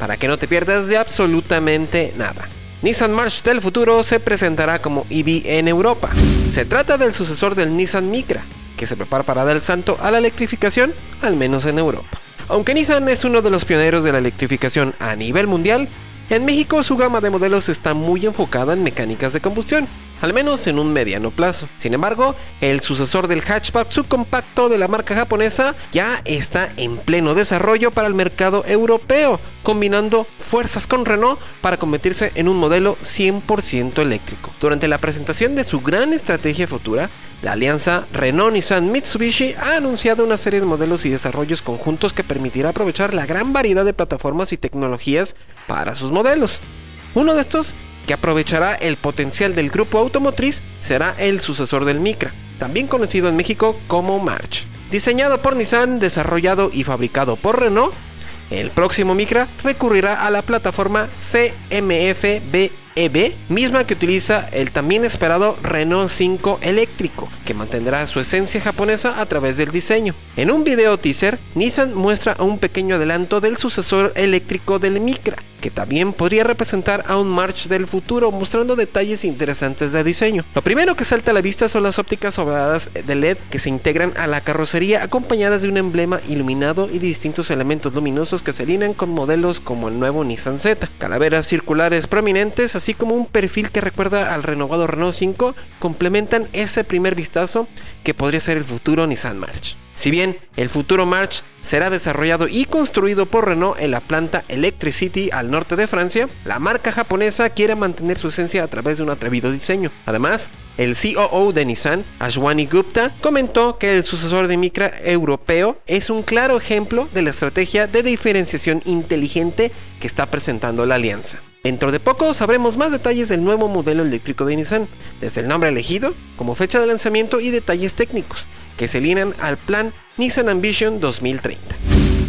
para que no te pierdas de absolutamente nada. Nissan March del futuro se presentará como EV en Europa. Se trata del sucesor del Nissan Micra, que se prepara para dar el salto a la electrificación, al menos en Europa. Aunque Nissan es uno de los pioneros de la electrificación a nivel mundial, en México su gama de modelos está muy enfocada en mecánicas de combustión, al menos en un mediano plazo. Sin embargo, el sucesor del hatchback subcompacto de la marca japonesa ya está en pleno desarrollo para el mercado europeo, combinando fuerzas con Renault para convertirse en un modelo 100% eléctrico. Durante la presentación de su gran estrategia futura, la alianza Renault-Nissan-Mitsubishi ha anunciado una serie de modelos y desarrollos conjuntos que permitirá aprovechar la gran variedad de plataformas y tecnologías para sus modelos. Uno de estos, que aprovechará el potencial del grupo automotriz, será el sucesor del Micra, también conocido en México como March. Diseñado por Nissan, desarrollado y fabricado por Renault, el próximo Micra recurrirá a la plataforma CMF-B EV, misma que utiliza el también esperado Renault 5 eléctrico, que mantendrá su esencia japonesa a través del diseño. En un video teaser, Nissan muestra un pequeño adelanto del sucesor eléctrico del Micra, que también podría representar a un March del futuro, mostrando detalles interesantes de diseño. Lo primero que salta a la vista son las ópticas ovaladas de LED que se integran a la carrocería acompañadas de un emblema iluminado y distintos elementos luminosos que se alinean con modelos como el nuevo Nissan Z. Calaveras circulares prominentes, así como un perfil que recuerda al renovado Renault 5, complementan ese primer vistazo que podría ser el futuro Nissan March. Si bien el futuro March será desarrollado y construido por Renault en la planta Electricity al norte de Francia, la marca japonesa quiere mantener su esencia a través de un atrevido diseño. Además, el COO de Nissan, Ashwani Gupta, comentó que el sucesor de Micra europeo es un claro ejemplo de la estrategia de diferenciación inteligente que está presentando la alianza. Dentro de poco sabremos más detalles del nuevo modelo eléctrico de Nissan, desde el nombre elegido, como fecha de lanzamiento y detalles técnicos, que se alinean al plan Nissan Ambition 2030.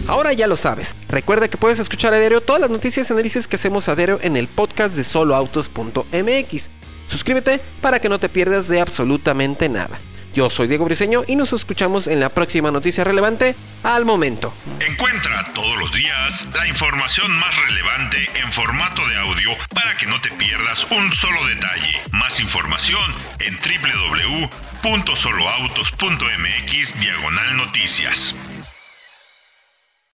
Ahora ya lo sabes, recuerda que puedes escuchar a diario todas las noticias y análisis que hacemos a diario en el podcast de soloautos.mx. Suscríbete para que no te pierdas de absolutamente nada. Yo soy Diego Briseño y nos escuchamos en la próxima noticia relevante al momento. Encuentra todos los días la información más relevante en formato de audio para que no te pierdas un solo detalle. Más información en www.soloautos.mx diagonal noticias.